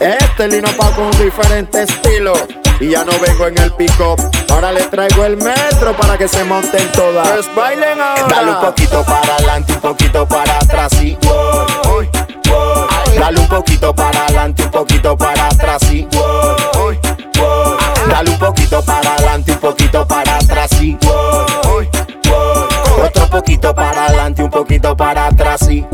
Este lino pa' con diferente estilo. Y ya no vengo en el pick-up. Ahora le traigo el metro para que se monten todas. Pues bailen ahora. Dale un poquito para adelante, un poquito para atrás y Dale un poquito para adelante, un poquito para atrás y Dale un poquito para adelante, un poquito para atrás y Otro poquito para adelante, un poquito para atrás y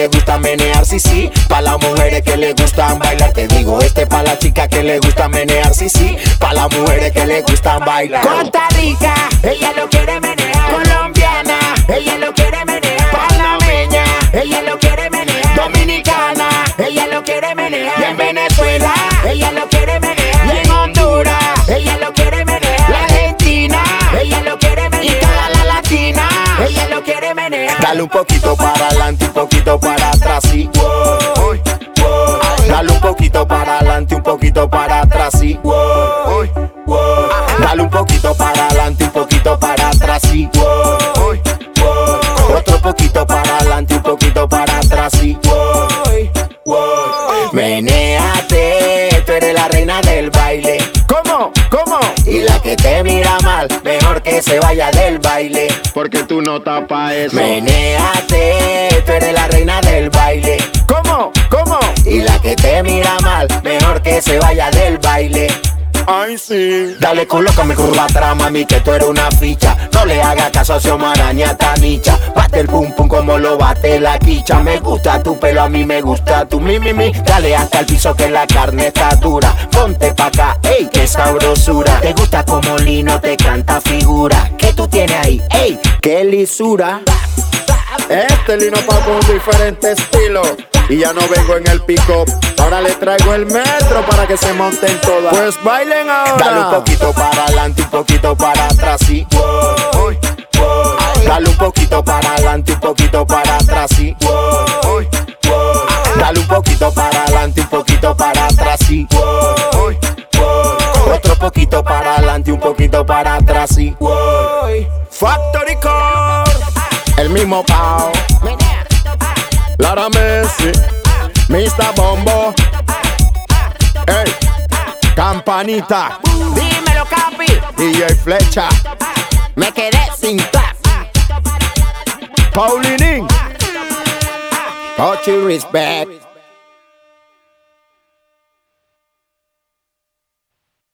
le gusta menear, sí, sí. Pa' las mujeres que le gustan bailar, te digo. Este pa' la chica que le gusta menear, sí, sí. Pa' las mujeres que le gustan bailar. Costa Rica, ella lo quiere menear. Colombiana, ella lo Dale un poquito para adelante, un poquito para atrás y Dale un poquito para adelante, un poquito para atrás y Dale un poquito para adelante, un poquito para atrás y Otro poquito para adelante, un poquito para atrás y Menéate, tú eres la reina del baile. ¿Cómo? ¿Cómo? Que te mira mal, mejor que se vaya del baile. Porque tú no tapas eso. Menéate, tú eres la reina del baile. ¿Cómo? ¿Cómo? Y la que te mira mal, mejor que se vaya del baile. Ay, sí. Dale, colócame curva mami, que tú eres una ficha. No le haga caso a Xiomaraña Tanicha. Bate el pum pum como lo bate la quicha. Me gusta tu pelo, a mí me gusta tu mi mi mi. Dale hasta el piso que la carne está dura. Ponte pa' acá, ey, qué sabrosura. Te gusta como Lino te canta figura. ¿Qué tú tienes ahí? Ey, qué lisura. Este lino pa' con diferente estilo. Y ya no vengo en el pick-up. Ahora le traigo el metro para que se monten todas. Pues bailen ahora. Dale un poquito para adelante, un poquito para atrás y Dale un poquito para adelante, un poquito para atrás y Dale un poquito para adelante, un poquito para atrás y Otro poquito para adelante, un poquito para atrás y Factory Core. El mismo Pau. Lara Messi. Mr. Bombo. Ey. Campanita. Dímelo, capi. DJ Flecha. Me quedé sin clap. Paulinin. Touchy Respect.